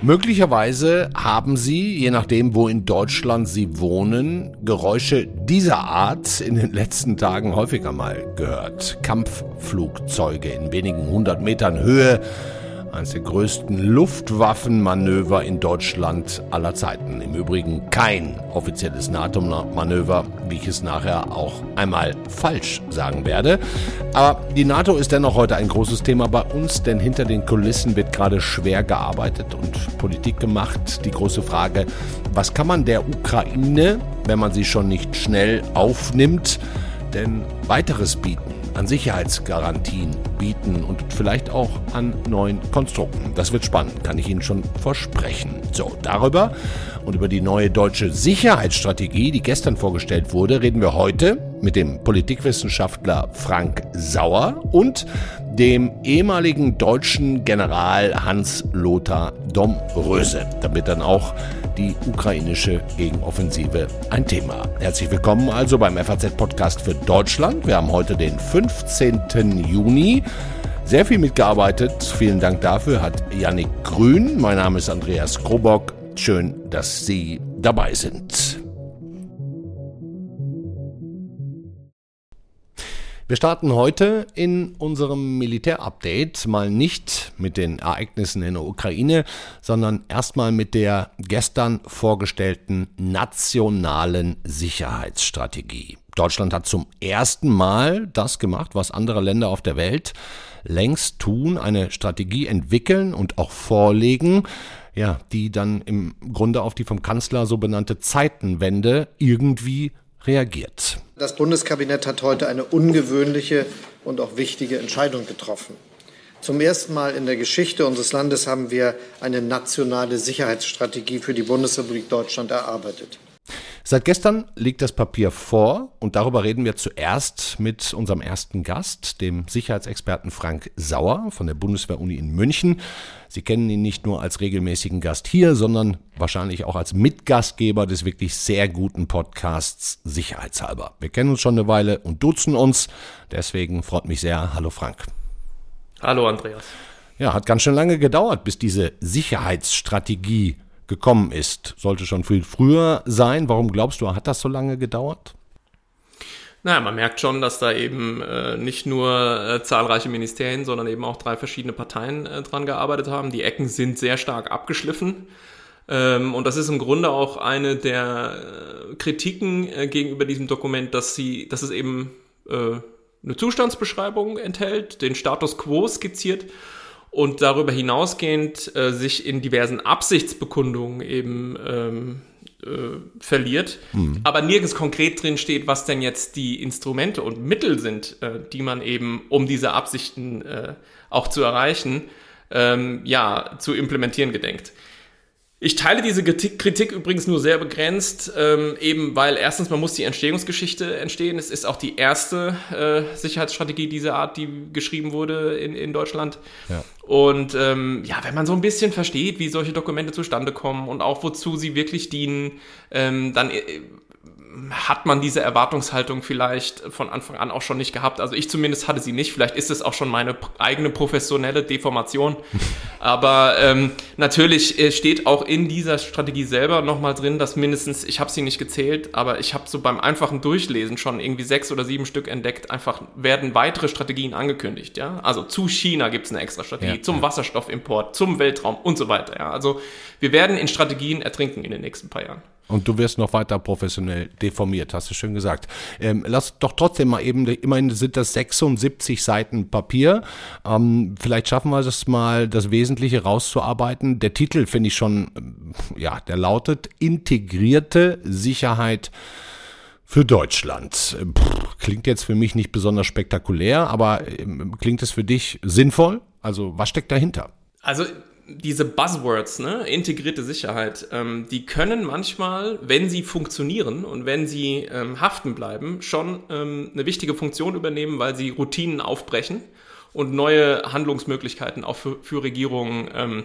Möglicherweise haben Sie, je nachdem, wo in Deutschland Sie wohnen, Geräusche dieser Art in den letzten Tagen häufiger mal gehört. Kampfflugzeuge in wenigen hundert Metern Höhe eines der größten Luftwaffenmanöver in Deutschland aller Zeiten. Im Übrigen kein offizielles NATO-Manöver, wie ich es nachher auch einmal falsch sagen werde. Aber die NATO ist dennoch heute ein großes Thema bei uns, denn hinter den Kulissen wird gerade schwer gearbeitet und Politik gemacht. Die große Frage, was kann man der Ukraine, wenn man sie schon nicht schnell aufnimmt, denn weiteres bieten? An Sicherheitsgarantien bieten und vielleicht auch an neuen Konstrukten. Das wird spannend, kann ich Ihnen schon versprechen. So, darüber und über die neue deutsche Sicherheitsstrategie, die gestern vorgestellt wurde, reden wir heute mit dem Politikwissenschaftler Frank Sauer und dem ehemaligen deutschen General Hans-Lothar Domröse, damit dann auch die ukrainische Gegenoffensive ein Thema. Herzlich willkommen also beim FAZ-Podcast für Deutschland. Wir haben heute den 15. Juni. Sehr viel mitgearbeitet. Vielen Dank dafür hat Yannick Grün. Mein Name ist Andreas Krobock. Schön, dass Sie dabei sind. Wir starten heute in unserem Militärupdate mal nicht mit den Ereignissen in der Ukraine, sondern erstmal mit der gestern vorgestellten nationalen Sicherheitsstrategie. Deutschland hat zum ersten Mal das gemacht, was andere Länder auf der Welt längst tun, eine Strategie entwickeln und auch vorlegen, ja, die dann im Grunde auf die vom Kanzler so benannte Zeitenwende irgendwie reagiert. Das Bundeskabinett hat heute eine ungewöhnliche und auch wichtige Entscheidung getroffen. Zum ersten Mal in der Geschichte unseres Landes haben wir eine nationale Sicherheitsstrategie für die Bundesrepublik Deutschland erarbeitet. Seit gestern liegt das Papier vor und darüber reden wir zuerst mit unserem ersten Gast, dem Sicherheitsexperten Frank Sauer von der Bundeswehr-Uni in München. Sie kennen ihn nicht nur als regelmäßigen Gast hier, sondern wahrscheinlich auch als Mitgastgeber des wirklich sehr guten Podcasts Sicherheitshalber. Wir kennen uns schon eine Weile und duzen uns. Deswegen freut mich sehr. Hallo Frank. Hallo Andreas. Ja, hat ganz schön lange gedauert, bis diese Sicherheitsstrategie gekommen ist. Sollte schon viel früher sein. Warum glaubst du, hat das so lange gedauert? Naja, man merkt schon, dass da eben äh, nicht nur äh, zahlreiche Ministerien, sondern eben auch drei verschiedene Parteien äh, dran gearbeitet haben. Die Ecken sind sehr stark abgeschliffen. Ähm, und das ist im Grunde auch eine der äh, Kritiken äh, gegenüber diesem Dokument, dass sie, dass es eben äh, eine Zustandsbeschreibung enthält, den Status quo skizziert und darüber hinausgehend äh, sich in diversen Absichtsbekundungen eben ähm, äh, verliert, mhm. aber nirgends konkret drin steht, was denn jetzt die Instrumente und Mittel sind, äh, die man eben, um diese Absichten äh, auch zu erreichen, ähm, ja, zu implementieren gedenkt. Ich teile diese Kritik übrigens nur sehr begrenzt, ähm, eben weil erstens, man muss die Entstehungsgeschichte entstehen. Es ist auch die erste äh, Sicherheitsstrategie dieser Art, die geschrieben wurde in, in Deutschland. Ja. Und ähm, ja, wenn man so ein bisschen versteht, wie solche Dokumente zustande kommen und auch wozu sie wirklich dienen, ähm, dann äh, hat man diese Erwartungshaltung vielleicht von Anfang an auch schon nicht gehabt. Also ich zumindest hatte sie nicht. Vielleicht ist es auch schon meine eigene professionelle Deformation. Aber ähm, natürlich äh, steht auch in dieser Strategie selber nochmal drin, dass mindestens, ich habe sie nicht gezählt, aber ich habe so beim einfachen Durchlesen schon irgendwie sechs oder sieben Stück entdeckt. Einfach werden weitere Strategien angekündigt. Ja, also zu China gibt es eine extra Strategie, ja, zum ja. Wasserstoffimport, zum Weltraum und so weiter. Ja, also wir werden in Strategien ertrinken in den nächsten paar Jahren. Und du wirst noch weiter professionell deformiert, hast du schön gesagt. Ähm, lass doch trotzdem mal eben, immerhin sind das 76 Seiten Papier. Ähm, vielleicht schaffen wir es mal, das Wesentliche rauszuarbeiten. Der Titel finde ich schon, äh, ja, der lautet Integrierte Sicherheit für Deutschland. Puh, klingt jetzt für mich nicht besonders spektakulär, aber äh, klingt es für dich sinnvoll? Also was steckt dahinter? Also diese Buzzwords, ne, integrierte Sicherheit, ähm, die können manchmal, wenn sie funktionieren und wenn sie ähm, haften bleiben, schon ähm, eine wichtige Funktion übernehmen, weil sie Routinen aufbrechen und neue Handlungsmöglichkeiten auch für, für Regierungen ähm,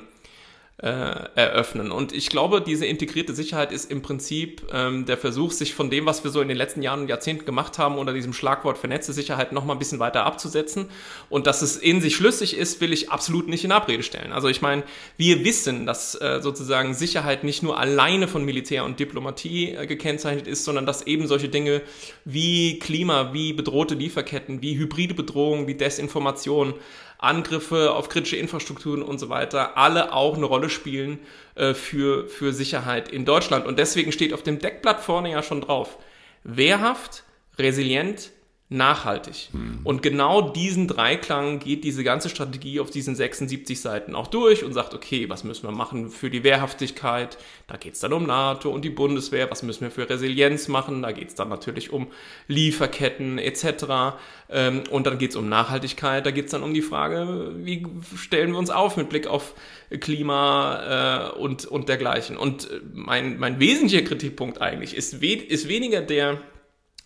äh, eröffnen. Und ich glaube, diese integrierte Sicherheit ist im Prinzip ähm, der Versuch, sich von dem, was wir so in den letzten Jahren und Jahrzehnten gemacht haben, unter diesem Schlagwort vernetzte Sicherheit noch mal ein bisschen weiter abzusetzen. Und dass es in sich schlüssig ist, will ich absolut nicht in Abrede stellen. Also ich meine, wir wissen, dass äh, sozusagen Sicherheit nicht nur alleine von Militär und Diplomatie äh, gekennzeichnet ist, sondern dass eben solche Dinge wie Klima, wie bedrohte Lieferketten, wie hybride Bedrohungen, wie Desinformation, Angriffe auf kritische Infrastrukturen und so weiter, alle auch eine Rolle spielen äh, für, für Sicherheit in Deutschland. Und deswegen steht auf dem Deckblatt vorne ja schon drauf, wehrhaft, resilient, nachhaltig. Mhm. Und genau diesen Dreiklang geht diese ganze Strategie auf diesen 76 Seiten auch durch und sagt, okay, was müssen wir machen für die Wehrhaftigkeit? Da geht es dann um NATO und die Bundeswehr. Was müssen wir für Resilienz machen? Da geht es dann natürlich um Lieferketten etc. Ähm, und dann geht es um Nachhaltigkeit. Da geht es dann um die Frage, wie stellen wir uns auf mit Blick auf Klima äh, und, und dergleichen. Und äh, mein, mein wesentlicher Kritikpunkt eigentlich ist, we ist weniger der,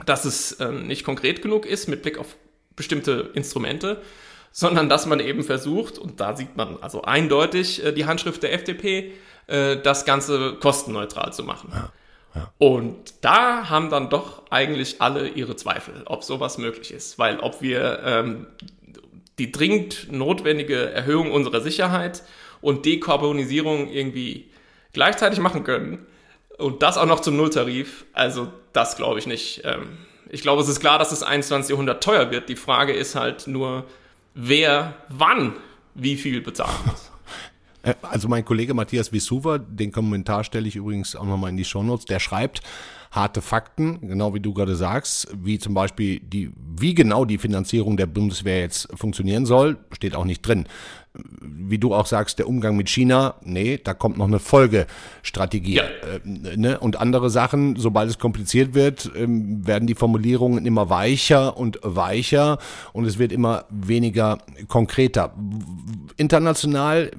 dass es äh, nicht konkret genug ist mit Blick auf bestimmte Instrumente, sondern dass man eben versucht, und da sieht man also eindeutig äh, die Handschrift der FDP, äh, das Ganze kostenneutral zu machen. Ja, ja. Und da haben dann doch eigentlich alle ihre Zweifel, ob sowas möglich ist. Weil ob wir ähm, die dringend notwendige Erhöhung unserer Sicherheit und Dekarbonisierung irgendwie gleichzeitig machen können, und das auch noch zum Nulltarif, also das glaube ich nicht. Ähm, ich glaube, es ist klar, dass das 21. Jahrhundert teuer wird. Die Frage ist halt nur, wer wann wie viel bezahlen muss. Äh, also mein Kollege Matthias Wisuva, den Kommentar stelle ich übrigens auch nochmal in die Shownotes, der schreibt, harte Fakten, genau wie du gerade sagst, wie zum Beispiel die, wie genau die Finanzierung der Bundeswehr jetzt funktionieren soll, steht auch nicht drin. Wie du auch sagst, der Umgang mit China, nee, da kommt noch eine Folgestrategie. Ja. Äh, ne? Und andere Sachen, sobald es kompliziert wird, ähm, werden die Formulierungen immer weicher und weicher und es wird immer weniger konkreter. International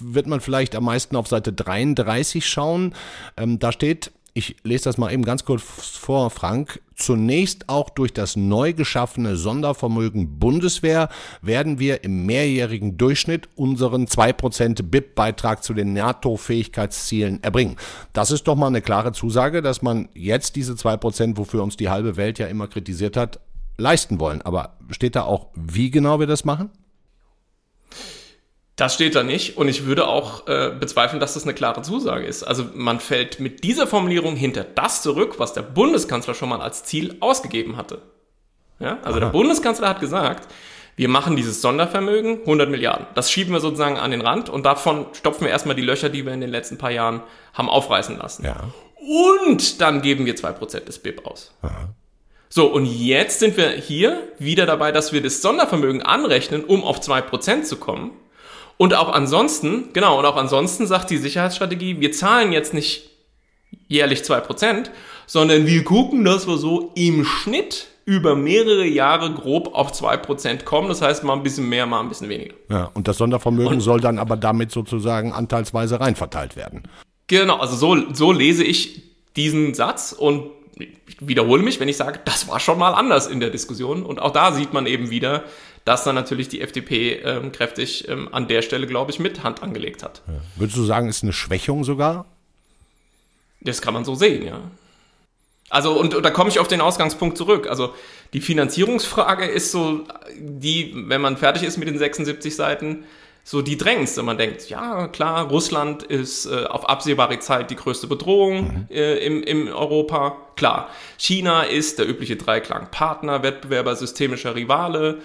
wird man vielleicht am meisten auf Seite 33 schauen. Ähm, da steht, ich lese das mal eben ganz kurz vor, Frank. Zunächst auch durch das neu geschaffene Sondervermögen Bundeswehr werden wir im mehrjährigen Durchschnitt unseren 2% BIP-Beitrag zu den NATO-Fähigkeitszielen erbringen. Das ist doch mal eine klare Zusage, dass man jetzt diese 2%, wofür uns die halbe Welt ja immer kritisiert hat, leisten wollen. Aber steht da auch, wie genau wir das machen? Das steht da nicht und ich würde auch äh, bezweifeln, dass das eine klare Zusage ist. Also man fällt mit dieser Formulierung hinter das zurück, was der Bundeskanzler schon mal als Ziel ausgegeben hatte. Ja? Also Aha. der Bundeskanzler hat gesagt, wir machen dieses Sondervermögen 100 Milliarden. Das schieben wir sozusagen an den Rand und davon stopfen wir erstmal die Löcher, die wir in den letzten paar Jahren haben aufreißen lassen. Ja. Und dann geben wir 2% des BIP aus. Aha. So, und jetzt sind wir hier wieder dabei, dass wir das Sondervermögen anrechnen, um auf 2% zu kommen. Und auch ansonsten, genau, und auch ansonsten sagt die Sicherheitsstrategie, wir zahlen jetzt nicht jährlich zwei Prozent, sondern wir gucken, dass wir so im Schnitt über mehrere Jahre grob auf zwei Prozent kommen. Das heißt, mal ein bisschen mehr, mal ein bisschen weniger. Ja, und das Sondervermögen und, soll dann aber damit sozusagen anteilsweise reinverteilt werden. Genau, also so, so lese ich diesen Satz und ich wiederhole mich, wenn ich sage, das war schon mal anders in der Diskussion. Und auch da sieht man eben wieder, dass dann natürlich die FDP ähm, kräftig ähm, an der Stelle, glaube ich, mit Hand angelegt hat. Ja. Würdest du sagen, ist eine Schwächung sogar? Das kann man so sehen, ja. Also, und, und da komme ich auf den Ausgangspunkt zurück. Also, die Finanzierungsfrage ist so, die, wenn man fertig ist mit den 76 Seiten, so die drängendste. Man denkt, ja, klar, Russland ist äh, auf absehbare Zeit die größte Bedrohung mhm. äh, im, im Europa. Klar, China ist der übliche Dreiklang Partner, Wettbewerber, systemischer Rivale.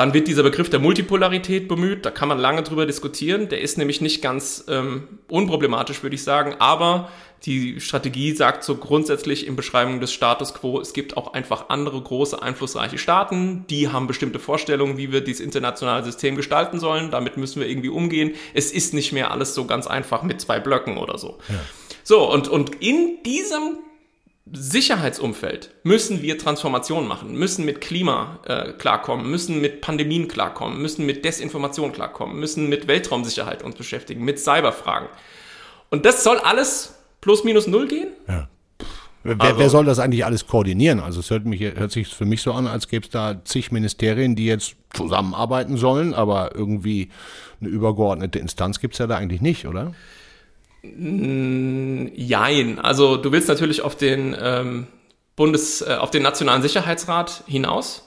Dann wird dieser Begriff der Multipolarität bemüht. Da kann man lange drüber diskutieren. Der ist nämlich nicht ganz ähm, unproblematisch, würde ich sagen. Aber die Strategie sagt so grundsätzlich in Beschreibung des Status quo, es gibt auch einfach andere große, einflussreiche Staaten. Die haben bestimmte Vorstellungen, wie wir dieses internationale System gestalten sollen. Damit müssen wir irgendwie umgehen. Es ist nicht mehr alles so ganz einfach mit zwei Blöcken oder so. Ja. So, und, und in diesem Sicherheitsumfeld müssen wir Transformation machen, müssen mit Klima äh, klarkommen, müssen mit Pandemien klarkommen, müssen mit Desinformation klarkommen, müssen mit Weltraumsicherheit uns beschäftigen, mit Cyberfragen. Und das soll alles plus minus null gehen? Ja. Wer, also, wer, soll das eigentlich alles koordinieren? Also es hört, mich, hört sich für mich so an, als gäbe es da zig Ministerien, die jetzt zusammenarbeiten sollen, aber irgendwie eine übergeordnete Instanz gibt es ja da eigentlich nicht, oder? Jein. Also du willst natürlich auf den ähm, Bundes, äh, auf den Nationalen Sicherheitsrat hinaus.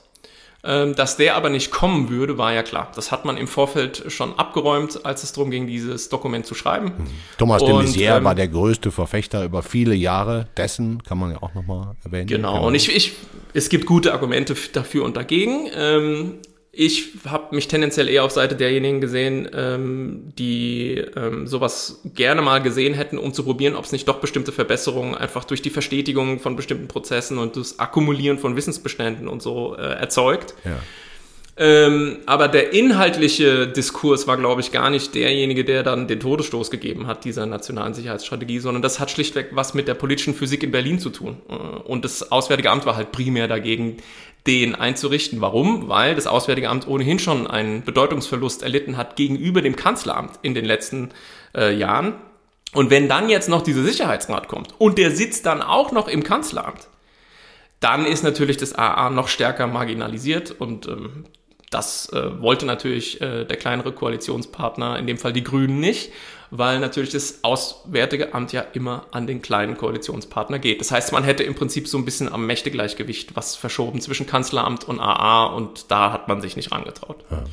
Ähm, dass der aber nicht kommen würde, war ja klar. Das hat man im Vorfeld schon abgeräumt, als es darum ging, dieses Dokument zu schreiben. Mhm. Thomas de Maizière ähm, war der größte Verfechter über viele Jahre dessen, kann man ja auch nochmal erwähnen. Genau, genau, und ich, ich, es gibt gute Argumente dafür und dagegen. Ähm, ich habe mich tendenziell eher auf Seite derjenigen gesehen, ähm, die ähm, sowas gerne mal gesehen hätten, um zu probieren, ob es nicht doch bestimmte Verbesserungen einfach durch die Verstetigung von bestimmten Prozessen und das Akkumulieren von Wissensbeständen und so äh, erzeugt. Ja. Ähm, aber der inhaltliche Diskurs war, glaube ich, gar nicht derjenige, der dann den Todesstoß gegeben hat, dieser nationalen Sicherheitsstrategie, sondern das hat schlichtweg was mit der politischen Physik in Berlin zu tun. Äh, und das Auswärtige Amt war halt primär dagegen, den einzurichten. Warum? Weil das Auswärtige Amt ohnehin schon einen Bedeutungsverlust erlitten hat gegenüber dem Kanzleramt in den letzten äh, Jahren. Und wenn dann jetzt noch dieser Sicherheitsrat kommt und der sitzt dann auch noch im Kanzleramt, dann ist natürlich das AA noch stärker marginalisiert und ähm, das äh, wollte natürlich äh, der kleinere Koalitionspartner, in dem Fall die Grünen, nicht, weil natürlich das Auswärtige Amt ja immer an den kleinen Koalitionspartner geht. Das heißt, man hätte im Prinzip so ein bisschen am Mächtegleichgewicht was verschoben zwischen Kanzleramt und AA und da hat man sich nicht rangetraut. Ja.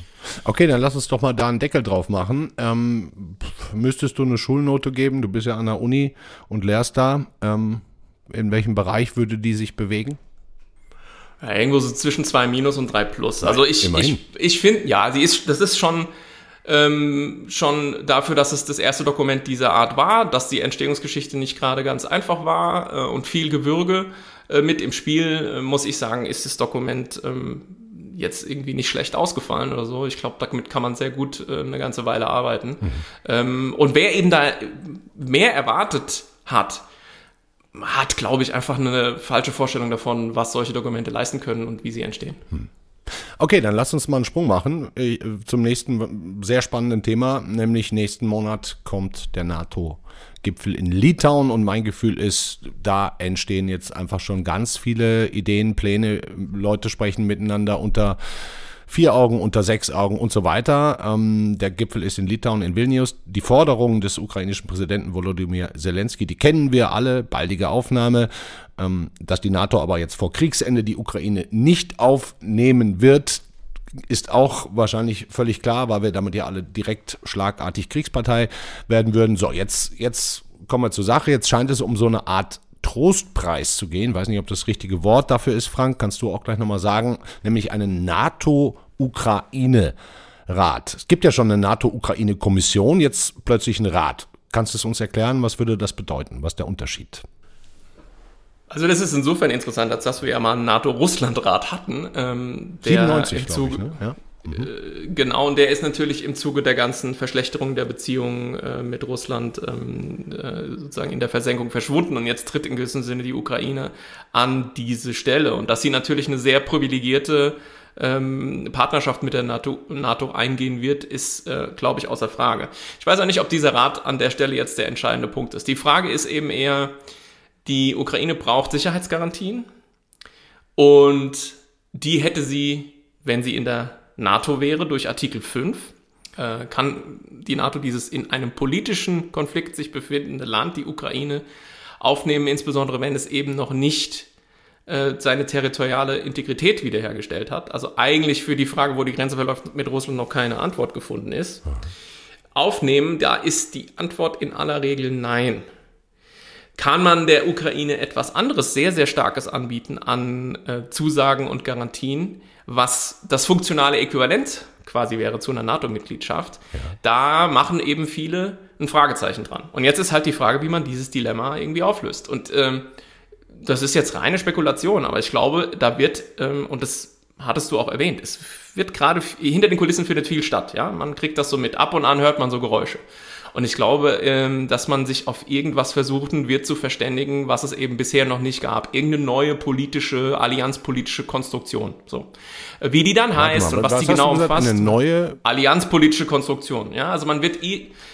Okay, dann lass uns doch mal da einen Deckel drauf machen. Ähm, müsstest du eine Schulnote geben? Du bist ja an der Uni und lehrst da. Ähm, in welchem Bereich würde die sich bewegen? Ja, irgendwo so zwischen zwei Minus und drei Plus. Also ich, Immerhin. ich, ich finde, ja, sie ist, das ist schon, ähm, schon dafür, dass es das erste Dokument dieser Art war, dass die Entstehungsgeschichte nicht gerade ganz einfach war äh, und viel Gewürge äh, mit im Spiel, äh, muss ich sagen, ist das Dokument ähm, jetzt irgendwie nicht schlecht ausgefallen oder so. Ich glaube, damit kann man sehr gut äh, eine ganze Weile arbeiten. Mhm. Ähm, und wer eben da mehr erwartet hat, hat, glaube ich, einfach eine falsche Vorstellung davon, was solche Dokumente leisten können und wie sie entstehen. Hm. Okay, dann lass uns mal einen Sprung machen zum nächsten sehr spannenden Thema, nämlich nächsten Monat kommt der NATO-Gipfel in Litauen und mein Gefühl ist, da entstehen jetzt einfach schon ganz viele Ideen, Pläne, Leute sprechen miteinander unter vier Augen unter sechs Augen und so weiter. Ähm, der Gipfel ist in Litauen, in Vilnius. Die Forderungen des ukrainischen Präsidenten Volodymyr Zelensky, die kennen wir alle, baldige Aufnahme. Ähm, dass die NATO aber jetzt vor Kriegsende die Ukraine nicht aufnehmen wird, ist auch wahrscheinlich völlig klar, weil wir damit ja alle direkt schlagartig Kriegspartei werden würden. So, jetzt, jetzt kommen wir zur Sache. Jetzt scheint es um so eine Art Trostpreis zu gehen. Weiß nicht, ob das richtige Wort dafür ist, Frank. Kannst du auch gleich nochmal sagen. Nämlich einen NATO-Ukraine-Rat. Es gibt ja schon eine NATO-Ukraine-Kommission, jetzt plötzlich ein Rat. Kannst du es uns erklären? Was würde das bedeuten? Was ist der Unterschied? Also das ist insofern interessant, als dass wir ja mal einen NATO-Russland-Rat hatten. Ähm, der 97, glaube ich. Ne? Ja. Mhm. Genau, und der ist natürlich im Zuge der ganzen Verschlechterung der Beziehungen äh, mit Russland ähm, äh, sozusagen in der Versenkung verschwunden und jetzt tritt in gewissem Sinne die Ukraine an diese Stelle. Und dass sie natürlich eine sehr privilegierte ähm, Partnerschaft mit der NATO, NATO eingehen wird, ist, äh, glaube ich, außer Frage. Ich weiß auch nicht, ob dieser Rat an der Stelle jetzt der entscheidende Punkt ist. Die Frage ist eben eher, die Ukraine braucht Sicherheitsgarantien und die hätte sie, wenn sie in der NATO wäre durch Artikel 5, äh, kann die NATO dieses in einem politischen Konflikt sich befindende Land, die Ukraine, aufnehmen, insbesondere wenn es eben noch nicht äh, seine territoriale Integrität wiederhergestellt hat. Also eigentlich für die Frage, wo die Grenze verläuft, mit Russland noch keine Antwort gefunden ist. Aufnehmen, da ist die Antwort in aller Regel nein. Kann man der Ukraine etwas anderes, sehr, sehr Starkes anbieten an äh, Zusagen und Garantien? was das funktionale Äquivalent quasi wäre zu einer NATO-Mitgliedschaft, ja. da machen eben viele ein Fragezeichen dran. Und jetzt ist halt die Frage, wie man dieses Dilemma irgendwie auflöst. Und ähm, das ist jetzt reine Spekulation, aber ich glaube, da wird, ähm, und das hattest du auch erwähnt, es wird gerade hinter den Kulissen findet viel statt. Ja, man kriegt das so mit. Ab und an hört man so Geräusche. Und ich glaube, ähm, dass man sich auf irgendwas versuchen wird zu verständigen, was es eben bisher noch nicht gab. Irgendeine neue politische, allianzpolitische Konstruktion. So. Wie die dann heißt mal, und was, was die genau umfasst. Eine neue allianzpolitische Konstruktion. Ja, also man wird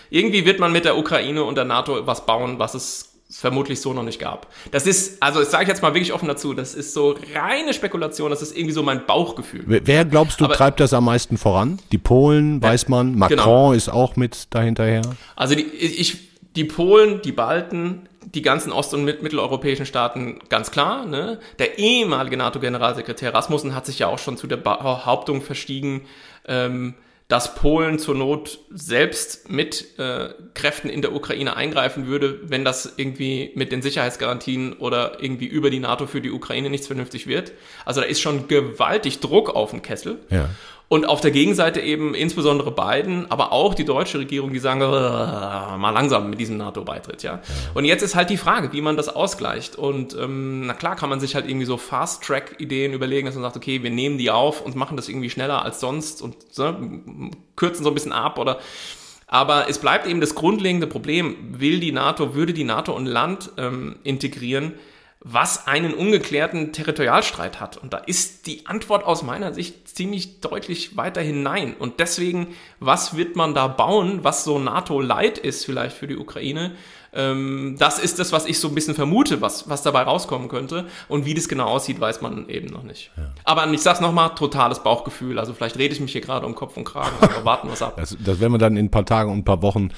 irgendwie wird man mit der Ukraine und der NATO was bauen, was es vermutlich so noch nicht gab. Das ist, also das sage ich jetzt mal wirklich offen dazu, das ist so reine Spekulation, das ist irgendwie so mein Bauchgefühl. Wer glaubst du Aber, treibt das am meisten voran? Die Polen, ja, weiß man, Macron genau. ist auch mit dahinterher. Also die, ich, die Polen, die Balten, die ganzen ost- und mitteleuropäischen Staaten ganz klar. Ne? Der ehemalige NATO-Generalsekretär Rasmussen hat sich ja auch schon zu der Behauptung verstiegen, ähm, dass Polen zur Not selbst mit äh, Kräften in der Ukraine eingreifen würde, wenn das irgendwie mit den Sicherheitsgarantien oder irgendwie über die NATO für die Ukraine nichts vernünftig wird. Also da ist schon gewaltig Druck auf den Kessel. Ja. Und auf der Gegenseite eben insbesondere Biden, aber auch die deutsche Regierung, die sagen, mal langsam mit diesem NATO-Beitritt, ja? Und jetzt ist halt die Frage, wie man das ausgleicht. Und ähm, na klar kann man sich halt irgendwie so Fast-Track-Ideen überlegen, dass man sagt, okay, wir nehmen die auf und machen das irgendwie schneller als sonst und ne, kürzen so ein bisschen ab oder aber es bleibt eben das grundlegende Problem, will die NATO, würde die NATO ein Land ähm, integrieren, was einen ungeklärten Territorialstreit hat. Und da ist die Antwort aus meiner Sicht ziemlich deutlich weiterhin nein. Und deswegen, was wird man da bauen, was so NATO-Light ist vielleicht für die Ukraine? Ähm, das ist das, was ich so ein bisschen vermute, was, was dabei rauskommen könnte. Und wie das genau aussieht, weiß man eben noch nicht. Ja. Aber ich sag's nochmal, totales Bauchgefühl. Also vielleicht rede ich mich hier gerade um Kopf und Kragen, aber warten wir ab. Das, das werden wir dann in ein paar Tagen und ein paar Wochen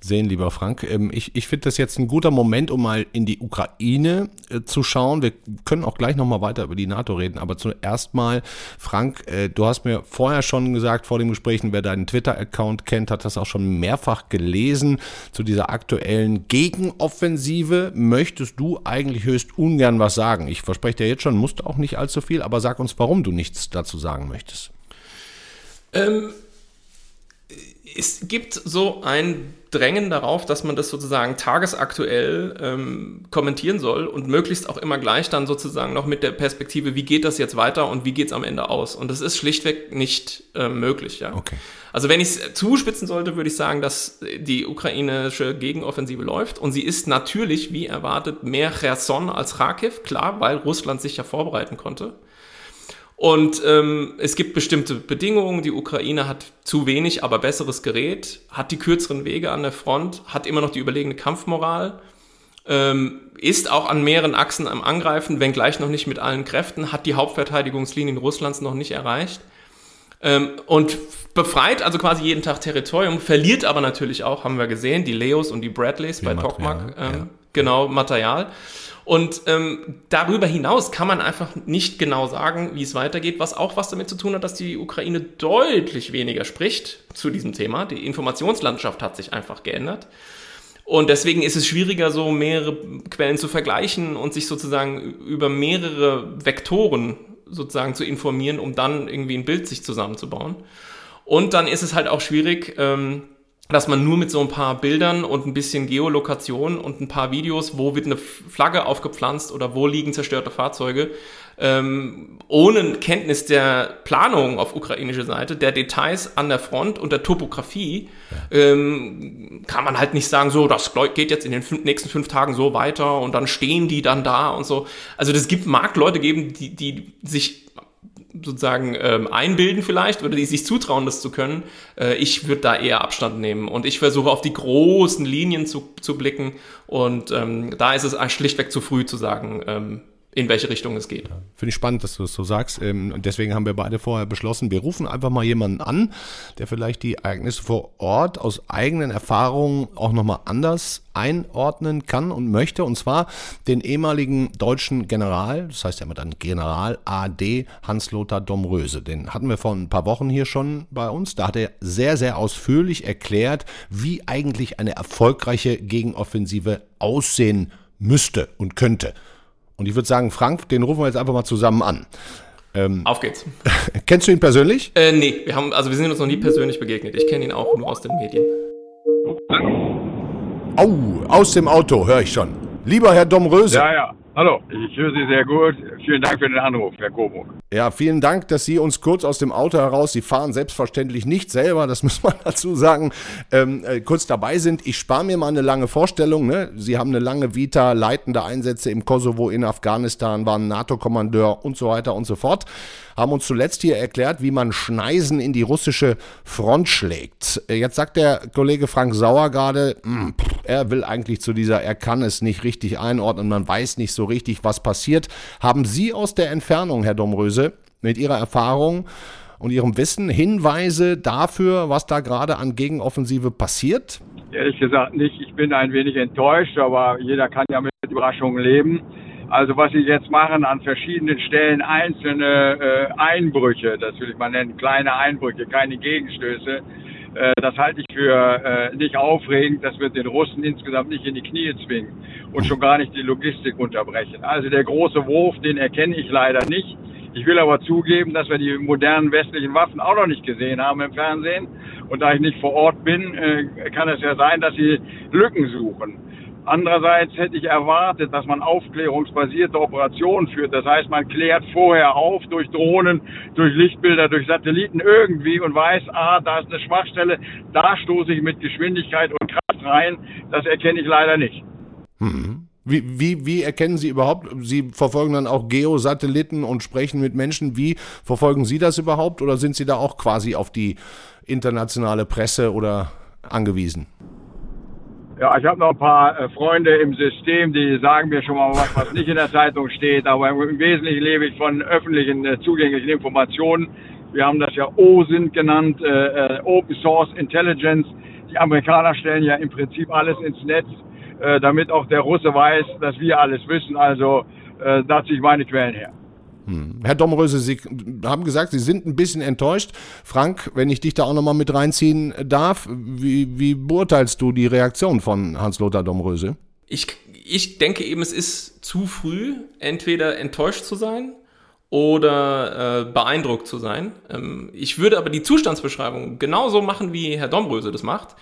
sehen, lieber Frank. Ähm, ich ich finde das jetzt ein guter Moment, um mal in die Ukraine äh, zu schauen. Wir können auch gleich nochmal weiter über die NATO reden, aber zuerst mal, Frank, äh, du hast mir vorher schon gesagt, vor dem Gespräch, wer deinen Twitter-Account kennt, hat das auch schon mehrfach gelesen zu dieser aktuellen Gegenoffensive. Möchtest du eigentlich höchst ungern was sagen? Ich verspreche dir jetzt schon, musst auch nicht allzu viel, aber sag uns, warum du nichts dazu sagen möchtest. Ähm, es gibt so ein Drängen darauf, dass man das sozusagen tagesaktuell ähm, kommentieren soll und möglichst auch immer gleich dann sozusagen noch mit der Perspektive, wie geht das jetzt weiter und wie geht es am Ende aus. Und das ist schlichtweg nicht äh, möglich. Ja? Okay. Also wenn ich es zuspitzen sollte, würde ich sagen, dass die ukrainische Gegenoffensive läuft und sie ist natürlich, wie erwartet, mehr Cherson als Kharkiv, klar, weil Russland sich ja vorbereiten konnte. Und ähm, es gibt bestimmte Bedingungen. Die Ukraine hat zu wenig, aber besseres Gerät, hat die kürzeren Wege an der Front, hat immer noch die überlegene Kampfmoral, ähm, ist auch an mehreren Achsen am Angreifen, wenngleich noch nicht mit allen Kräften, hat die Hauptverteidigungslinien Russlands noch nicht erreicht. Ähm, und befreit also quasi jeden Tag Territorium, verliert aber natürlich auch, haben wir gesehen, die Leos und die Bradleys die bei Tokmak, ähm, ja. genau, Material. Und ähm, darüber hinaus kann man einfach nicht genau sagen, wie es weitergeht, was auch was damit zu tun hat, dass die Ukraine deutlich weniger spricht zu diesem Thema. Die Informationslandschaft hat sich einfach geändert. Und deswegen ist es schwieriger, so mehrere Quellen zu vergleichen und sich sozusagen über mehrere Vektoren sozusagen zu informieren, um dann irgendwie ein Bild sich zusammenzubauen. Und dann ist es halt auch schwierig, ähm, dass man nur mit so ein paar Bildern und ein bisschen Geolokation und ein paar Videos, wo wird eine Flagge aufgepflanzt oder wo liegen zerstörte Fahrzeuge, ähm, ohne Kenntnis der Planung auf ukrainischer Seite, der Details an der Front und der Topografie, ja. ähm, kann man halt nicht sagen, so, das geht jetzt in den fünf, nächsten fünf Tagen so weiter und dann stehen die dann da und so. Also das gibt, mag Leute geben, die, die sich sozusagen ähm, einbilden vielleicht oder die sich zutrauen, das zu können. Äh, ich würde da eher Abstand nehmen und ich versuche auf die großen Linien zu, zu blicken und ähm, da ist es schlichtweg zu früh zu sagen, ähm, in welche Richtung es geht. Finde ich spannend, dass du das so sagst. Ähm, und deswegen haben wir beide vorher beschlossen, wir rufen einfach mal jemanden an, der vielleicht die Ereignisse vor Ort aus eigenen Erfahrungen auch nochmal anders einordnen kann und möchte. Und zwar den ehemaligen deutschen General, das heißt ja immer dann General AD Hans-Lothar Domröse. Den hatten wir vor ein paar Wochen hier schon bei uns. Da hat er sehr, sehr ausführlich erklärt, wie eigentlich eine erfolgreiche Gegenoffensive aussehen müsste und könnte. Und ich würde sagen, Frank, den rufen wir jetzt einfach mal zusammen an. Ähm, Auf geht's. kennst du ihn persönlich? Äh, nee, wir haben, also wir sind uns noch nie persönlich begegnet. Ich kenne ihn auch nur aus den Medien. Au, aus dem Auto, höre ich schon. Lieber Herr Domröse. Ja, ja. Hallo, ich höre Sie sehr gut. Vielen Dank für den Anruf, Herr Coburg. Ja, vielen Dank, dass Sie uns kurz aus dem Auto heraus, Sie fahren selbstverständlich nicht selber, das muss man dazu sagen, ähm, äh, kurz dabei sind. Ich spare mir mal eine lange Vorstellung. Ne? Sie haben eine lange Vita, leitende Einsätze im Kosovo, in Afghanistan, waren NATO-Kommandeur und so weiter und so fort. Haben uns zuletzt hier erklärt, wie man Schneisen in die russische Front schlägt. Äh, jetzt sagt der Kollege Frank Sauer gerade, hm, er will eigentlich zu dieser, er kann es nicht richtig einordnen, man weiß nicht so richtig, was passiert. Haben Sie aus der Entfernung, Herr Domröse, mit Ihrer Erfahrung und Ihrem Wissen Hinweise dafür, was da gerade an Gegenoffensive passiert? Ehrlich gesagt nicht. Ich bin ein wenig enttäuscht, aber jeder kann ja mit Überraschungen leben. Also was Sie jetzt machen an verschiedenen Stellen einzelne äh, Einbrüche, das will ich mal nennen, kleine Einbrüche, keine Gegenstöße, das halte ich für äh, nicht aufregend. Das wird den Russen insgesamt nicht in die Knie zwingen und schon gar nicht die Logistik unterbrechen. Also der große Wurf, den erkenne ich leider nicht. Ich will aber zugeben, dass wir die modernen westlichen Waffen auch noch nicht gesehen haben im Fernsehen. Und da ich nicht vor Ort bin, äh, kann es ja sein, dass sie Lücken suchen. Andererseits hätte ich erwartet, dass man aufklärungsbasierte Operationen führt. Das heißt, man klärt vorher auf durch Drohnen, durch Lichtbilder, durch Satelliten irgendwie und weiß, ah, da ist eine Schwachstelle, da stoße ich mit Geschwindigkeit und Kraft rein. Das erkenne ich leider nicht. Mhm. Wie, wie, wie erkennen Sie überhaupt, Sie verfolgen dann auch Geosatelliten und sprechen mit Menschen, wie verfolgen Sie das überhaupt oder sind Sie da auch quasi auf die internationale Presse oder angewiesen? Ja, ich habe noch ein paar äh, Freunde im System, die sagen mir schon mal was, was nicht in der Zeitung steht, aber im Wesentlichen lebe ich von öffentlichen äh, zugänglichen Informationen. Wir haben das ja OSINT genannt, äh, Open Source Intelligence. Die Amerikaner stellen ja im Prinzip alles ins Netz äh, damit auch der Russe weiß, dass wir alles wissen. Also äh, da ziehe ich meine Quellen her. Hm. Herr Domröse, Sie haben gesagt, Sie sind ein bisschen enttäuscht. Frank, wenn ich dich da auch nochmal mit reinziehen darf, wie, wie beurteilst du die Reaktion von Hans-Lothar Domröse? Ich, ich denke eben, es ist zu früh, entweder enttäuscht zu sein oder äh, beeindruckt zu sein. Ähm, ich würde aber die Zustandsbeschreibung genauso machen, wie Herr Domröse das macht.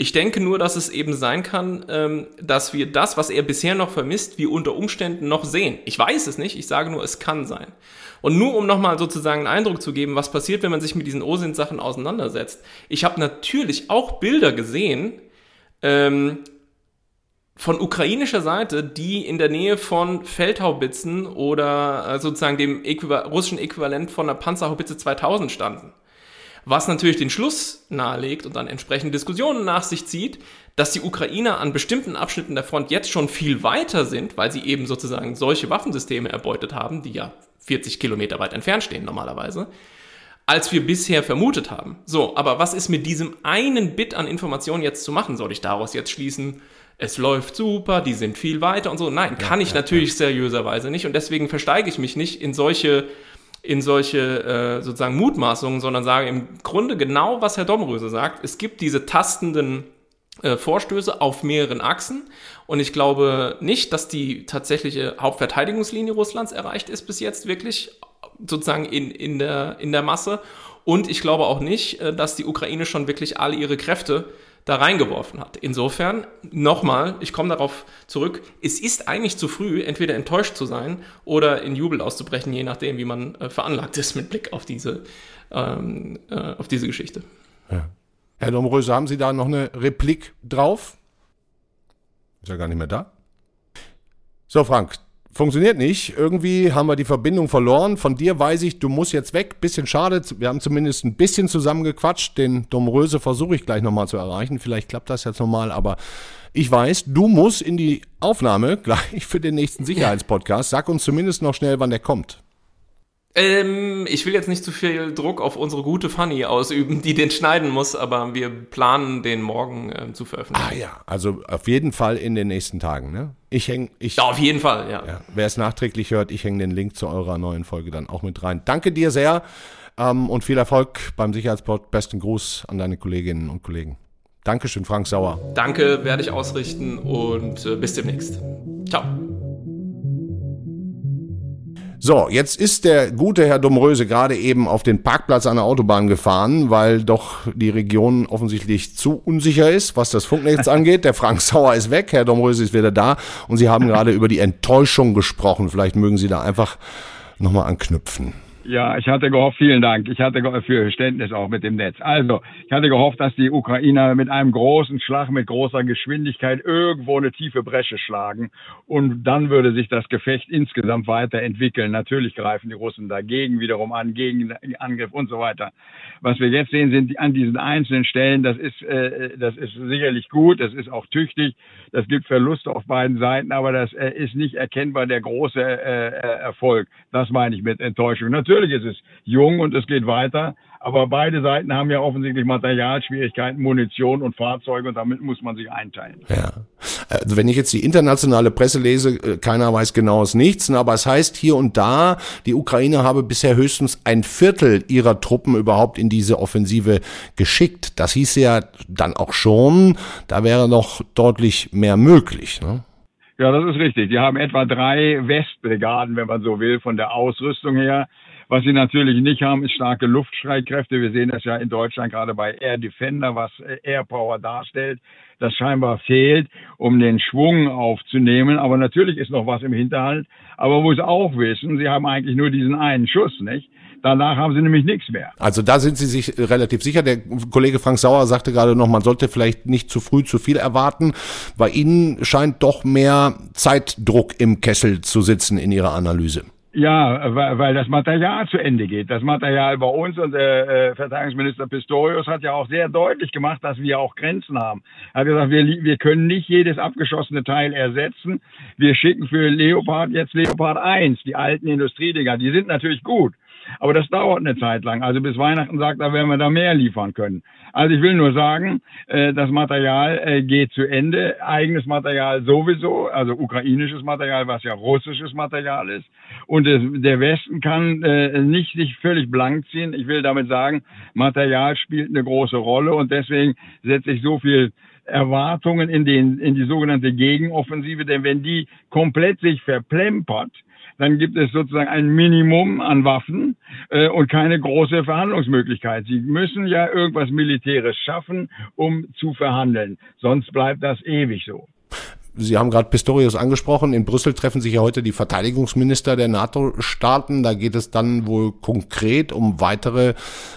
Ich denke nur, dass es eben sein kann, ähm, dass wir das, was er bisher noch vermisst, wir unter Umständen noch sehen. Ich weiß es nicht, ich sage nur, es kann sein. Und nur um nochmal sozusagen einen Eindruck zu geben, was passiert, wenn man sich mit diesen OSINT-Sachen auseinandersetzt. Ich habe natürlich auch Bilder gesehen ähm, von ukrainischer Seite, die in der Nähe von Feldhaubitzen oder äh, sozusagen dem Äquiva russischen Äquivalent von einer Panzerhaubitze 2000 standen. Was natürlich den Schluss nahelegt und dann entsprechende Diskussionen nach sich zieht, dass die Ukrainer an bestimmten Abschnitten der Front jetzt schon viel weiter sind, weil sie eben sozusagen solche Waffensysteme erbeutet haben, die ja 40 Kilometer weit entfernt stehen normalerweise, als wir bisher vermutet haben. So, aber was ist mit diesem einen Bit an Informationen jetzt zu machen? Soll ich daraus jetzt schließen, es läuft super, die sind viel weiter und so? Nein, kann ja, ich ja, natürlich ja. seriöserweise nicht und deswegen versteige ich mich nicht in solche in solche äh, sozusagen Mutmaßungen, sondern sage im Grunde genau, was Herr Domröse sagt. Es gibt diese tastenden äh, Vorstöße auf mehreren Achsen und ich glaube nicht, dass die tatsächliche Hauptverteidigungslinie Russlands erreicht ist bis jetzt wirklich sozusagen in, in, der, in der Masse und ich glaube auch nicht, äh, dass die Ukraine schon wirklich alle ihre Kräfte da reingeworfen hat. Insofern, nochmal, ich komme darauf zurück, es ist eigentlich zu früh, entweder enttäuscht zu sein oder in Jubel auszubrechen, je nachdem, wie man äh, veranlagt ist mit Blick auf diese, ähm, äh, auf diese Geschichte. Ja. Herr Domröse, haben Sie da noch eine Replik drauf? Ist ja gar nicht mehr da. So, Frank, funktioniert nicht. Irgendwie haben wir die Verbindung verloren. Von dir weiß ich, du musst jetzt weg. Bisschen schade. Wir haben zumindest ein bisschen zusammengequatscht. Den Domröse versuche ich gleich nochmal zu erreichen. Vielleicht klappt das jetzt nochmal, aber ich weiß, du musst in die Aufnahme gleich für den nächsten Sicherheitspodcast. Sag uns zumindest noch schnell, wann der kommt. Ähm, ich will jetzt nicht zu viel Druck auf unsere gute Fanny ausüben, die den schneiden muss, aber wir planen den morgen äh, zu veröffentlichen. Ah ja, also auf jeden Fall in den nächsten Tagen, ne? Ich häng, ich. Ja, auf jeden Fall, ja. ja Wer es nachträglich hört, ich hänge den Link zu eurer neuen Folge dann auch mit rein. Danke dir sehr ähm, und viel Erfolg beim Sicherheitsport. Besten Gruß an deine Kolleginnen und Kollegen. Dankeschön, Frank Sauer. Danke, werde ich ausrichten und äh, bis demnächst. Ciao. So, jetzt ist der gute Herr Domröse gerade eben auf den Parkplatz an der Autobahn gefahren, weil doch die Region offensichtlich zu unsicher ist, was das Funknetz angeht. Der Frank Sauer ist weg, Herr Domröse ist wieder da und Sie haben gerade über die Enttäuschung gesprochen. Vielleicht mögen Sie da einfach nochmal anknüpfen. Ja, ich hatte gehofft, vielen Dank. Ich hatte für Verständnis auch mit dem Netz. Also, ich hatte gehofft, dass die Ukrainer mit einem großen Schlag, mit großer Geschwindigkeit irgendwo eine tiefe Bresche schlagen. Und dann würde sich das Gefecht insgesamt weiterentwickeln. Natürlich greifen die Russen dagegen wiederum an, gegen den Angriff und so weiter. Was wir jetzt sehen, sind an diesen einzelnen Stellen, das ist, äh, das ist sicherlich gut, das ist auch tüchtig, das gibt Verluste auf beiden Seiten, aber das äh, ist nicht erkennbar der große äh, äh Erfolg. Das meine ich mit Enttäuschung. Natürlich ist es jung und es geht weiter, aber beide Seiten haben ja offensichtlich Materialschwierigkeiten, Munition und Fahrzeuge und damit muss man sich einteilen. Ja. Also wenn ich jetzt die internationale Presse lese, äh, keiner weiß genaues nichts, aber es heißt hier und da, die Ukraine habe bisher höchstens ein Viertel ihrer Truppen überhaupt in diese Offensive geschickt. Das hieß ja dann auch schon, da wäre noch deutlich mehr möglich. Ne? Ja, das ist richtig. Die haben etwa drei Westbrigaden, wenn man so will, von der Ausrüstung her. Was sie natürlich nicht haben, ist starke Luftstreitkräfte. Wir sehen das ja in Deutschland gerade bei Air Defender, was äh, Air Power darstellt. Das scheinbar fehlt, um den Schwung aufzunehmen. Aber natürlich ist noch was im Hinterhalt. Aber wo sie auch wissen, sie haben eigentlich nur diesen einen Schuss, nicht? Danach haben sie nämlich nichts mehr. Also da sind Sie sich relativ sicher. Der Kollege Frank Sauer sagte gerade noch, man sollte vielleicht nicht zu früh zu viel erwarten. Bei Ihnen scheint doch mehr Zeitdruck im Kessel zu sitzen in Ihrer Analyse. Ja, weil, das Material zu Ende geht. Das Material bei uns und der äh, Verteidigungsminister Pistorius hat ja auch sehr deutlich gemacht, dass wir auch Grenzen haben. Er hat gesagt, wir, wir können nicht jedes abgeschossene Teil ersetzen. Wir schicken für Leopard jetzt Leopard 1, die alten Industriedinger. Die sind natürlich gut. Aber das dauert eine Zeit lang. Also bis Weihnachten sagt er, werden wir da mehr liefern können. Also ich will nur sagen, äh, das Material äh, geht zu Ende. Eigenes Material sowieso, also ukrainisches Material, was ja russisches Material ist. Und der Westen kann äh, nicht sich völlig blank ziehen. Ich will damit sagen, Material spielt eine große Rolle und deswegen setze ich so viel Erwartungen in, den, in die sogenannte Gegenoffensive, denn wenn die komplett sich verplempert, dann gibt es sozusagen ein Minimum an Waffen äh, und keine große Verhandlungsmöglichkeit. Sie müssen ja irgendwas Militäres schaffen, um zu verhandeln. Sonst bleibt das ewig so. Sie haben gerade Pistorius angesprochen. In Brüssel treffen sich ja heute die Verteidigungsminister der NATO-Staaten. Da geht es dann wohl konkret um weitere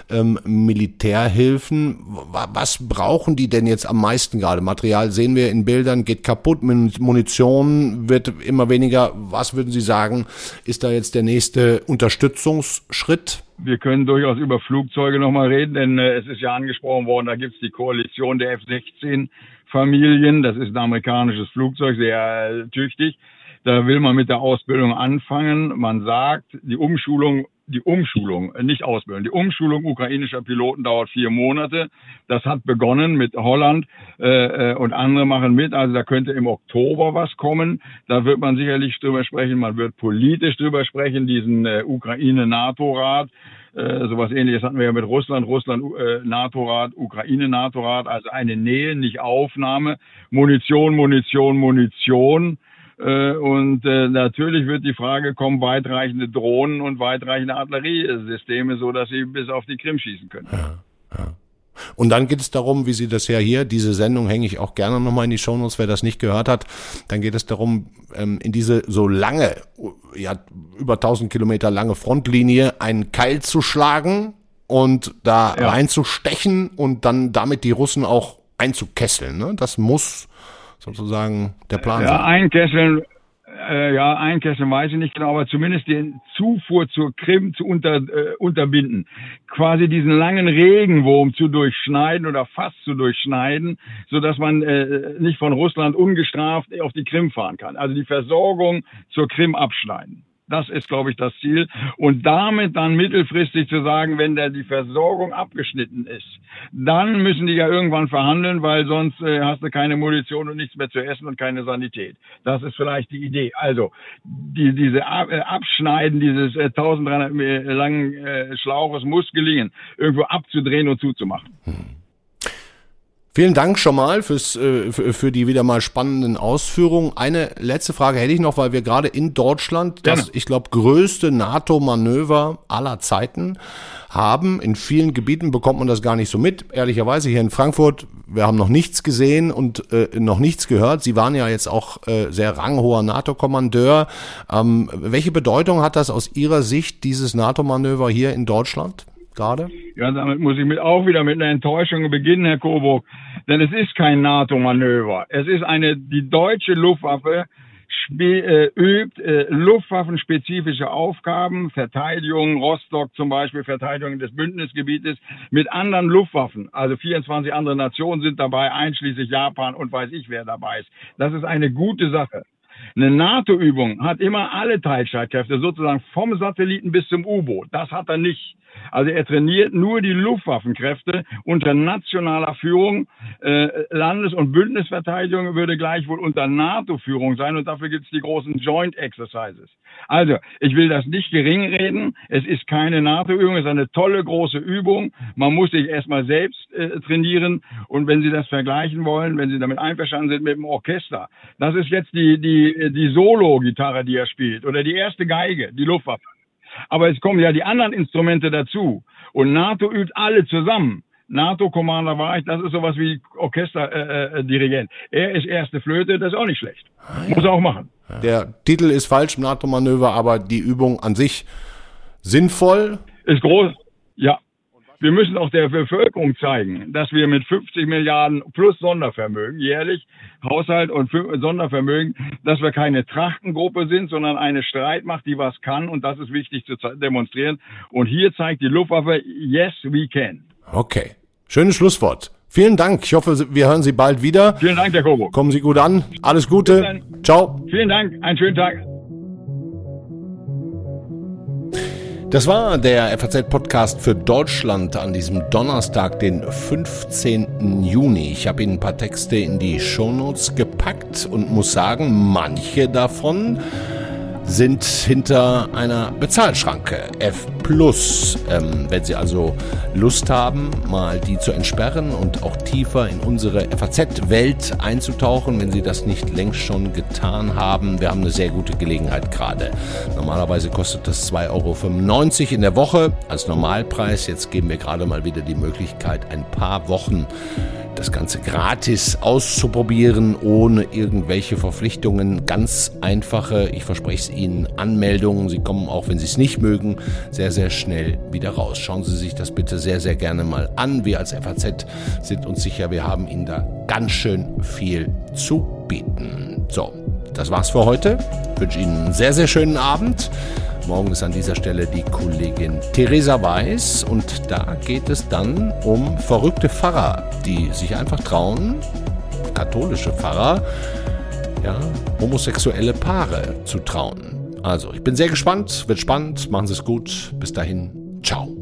ähm, Militärhilfen. Was brauchen die denn jetzt am meisten gerade? Material sehen wir in Bildern, geht kaputt, Munition wird immer weniger. Was würden Sie sagen, ist da jetzt der nächste Unterstützungsschritt? Wir können durchaus über Flugzeuge nochmal reden, denn äh, es ist ja angesprochen worden, da gibt es die Koalition der F-16 Familien. Das ist ein amerikanisches Flugzeug, sehr tüchtig. Da will man mit der Ausbildung anfangen. Man sagt, die Umschulung, die Umschulung, äh, nicht Ausbildung, die Umschulung ukrainischer Piloten dauert vier Monate. Das hat begonnen mit Holland äh, äh, und andere machen mit. Also da könnte im Oktober was kommen. Da wird man sicherlich drüber sprechen. Man wird politisch drüber sprechen, diesen äh, Ukraine-NATO-Rat. Äh, sowas ähnliches hatten wir ja mit Russland, Russland, äh, NATO-Rat, Ukraine, NATO-Rat, also eine Nähe, nicht Aufnahme, Munition, Munition, Munition. Äh, und äh, natürlich wird die Frage kommen, weitreichende Drohnen und weitreichende Artilleriesysteme, so dass sie bis auf die Krim schießen können. Ja, ja. Und dann geht es darum, wie Sie das ja hier, diese Sendung hänge ich auch gerne nochmal in die Shownotes, wer das nicht gehört hat, dann geht es darum, ähm, in diese so lange, ja, über 1000 Kilometer lange Frontlinie einen Keil zu schlagen und da ja. reinzustechen und dann damit die Russen auch einzukesseln. Ne? Das muss sozusagen der Plan ja, sein. Einkesseln äh, ja, Einkesseln weiß ich nicht genau, aber zumindest die Zufuhr zur Krim zu unter, äh, unterbinden. Quasi diesen langen Regenwurm zu durchschneiden oder fast zu durchschneiden, so dass man äh, nicht von Russland ungestraft auf die Krim fahren kann. Also die Versorgung zur Krim abschneiden. Das ist, glaube ich, das Ziel. Und damit dann mittelfristig zu sagen, wenn da die Versorgung abgeschnitten ist, dann müssen die ja irgendwann verhandeln, weil sonst äh, hast du keine Munition und nichts mehr zu essen und keine Sanität. Das ist vielleicht die Idee. Also die, diese Ab äh, Abschneiden dieses äh, 1300 äh, langen äh, Schlauches muss gelingen, irgendwo abzudrehen und zuzumachen. Hm. Vielen Dank schon mal fürs, äh, für die wieder mal spannenden Ausführungen. Eine letzte Frage hätte ich noch, weil wir gerade in Deutschland das, ich glaube, größte NATO-Manöver aller Zeiten haben. In vielen Gebieten bekommt man das gar nicht so mit. Ehrlicherweise hier in Frankfurt, wir haben noch nichts gesehen und äh, noch nichts gehört. Sie waren ja jetzt auch äh, sehr ranghoher NATO-Kommandeur. Ähm, welche Bedeutung hat das aus Ihrer Sicht, dieses NATO-Manöver hier in Deutschland? Gerade? Ja, damit muss ich mit auch wieder mit einer Enttäuschung beginnen, Herr Coburg. Denn es ist kein NATO-Manöver. Es ist eine, die deutsche Luftwaffe äh, übt äh, luftwaffenspezifische Aufgaben, Verteidigung, Rostock zum Beispiel, Verteidigung des Bündnisgebietes mit anderen Luftwaffen. Also 24 andere Nationen sind dabei, einschließlich Japan und weiß ich, wer dabei ist. Das ist eine gute Sache. Eine NATO-Übung hat immer alle Teilstreitkräfte, sozusagen vom Satelliten bis zum U-Boot. Das hat er nicht. Also er trainiert nur die Luftwaffenkräfte unter nationaler Führung. Äh, Landes- und Bündnisverteidigung würde gleichwohl unter NATO-Führung sein und dafür gibt es die großen Joint Exercises. Also, ich will das nicht gering reden. Es ist keine NATO-Übung, es ist eine tolle große Übung. Man muss sich erstmal selbst äh, trainieren. Und wenn Sie das vergleichen wollen, wenn Sie damit einverstanden sind mit dem Orchester, das ist jetzt die, die, die Solo-Gitarre, die er spielt, oder die erste Geige, die Luftwaffe. Aber es kommen ja die anderen Instrumente dazu. Und NATO übt alle zusammen. NATO-Commander war ich, das ist sowas wie Orchesterdirigent. Äh, äh, er ist erste Flöte, das ist auch nicht schlecht. Muss er auch machen. Der Titel ist falsch NATO-Manöver, aber die Übung an sich sinnvoll. Ist groß, ja. Wir müssen auch der Bevölkerung zeigen, dass wir mit 50 Milliarden plus Sondervermögen jährlich Haushalt und Sondervermögen, dass wir keine Trachtengruppe sind, sondern eine Streitmacht, die was kann. Und das ist wichtig zu demonstrieren. Und hier zeigt die Luftwaffe, yes, we can. Okay. Schönes Schlusswort. Vielen Dank. Ich hoffe, wir hören Sie bald wieder. Vielen Dank, Herr Kobo. Kommen Sie gut an. Alles Gute. Ciao. Vielen Dank. Einen schönen Tag. Das war der FAZ-Podcast für Deutschland an diesem Donnerstag, den 15. Juni. Ich habe Ihnen ein paar Texte in die Shownotes gepackt und muss sagen, manche davon sind hinter einer Bezahlschranke F+. Ähm, wenn Sie also Lust haben, mal die zu entsperren und auch tiefer in unsere FAZ-Welt einzutauchen, wenn Sie das nicht längst schon getan haben, wir haben eine sehr gute Gelegenheit gerade. Normalerweise kostet das 2,95 Euro in der Woche als Normalpreis. Jetzt geben wir gerade mal wieder die Möglichkeit, ein paar Wochen das Ganze gratis auszuprobieren, ohne irgendwelche Verpflichtungen. Ganz einfache, ich verspreche es Ihnen, Anmeldungen. Sie kommen auch, wenn Sie es nicht mögen, sehr, sehr schnell wieder raus. Schauen Sie sich das bitte sehr, sehr gerne mal an. Wir als FAZ sind uns sicher, wir haben Ihnen da ganz schön viel zu bieten. So, das war's für heute. Ich wünsche Ihnen einen sehr, sehr schönen Abend. Morgen ist an dieser Stelle die Kollegin Theresa Weiß und da geht es dann um verrückte Pfarrer, die sich einfach trauen, katholische Pfarrer, ja, homosexuelle Paare zu trauen. Also, ich bin sehr gespannt, wird spannend, machen Sie es gut. Bis dahin, ciao.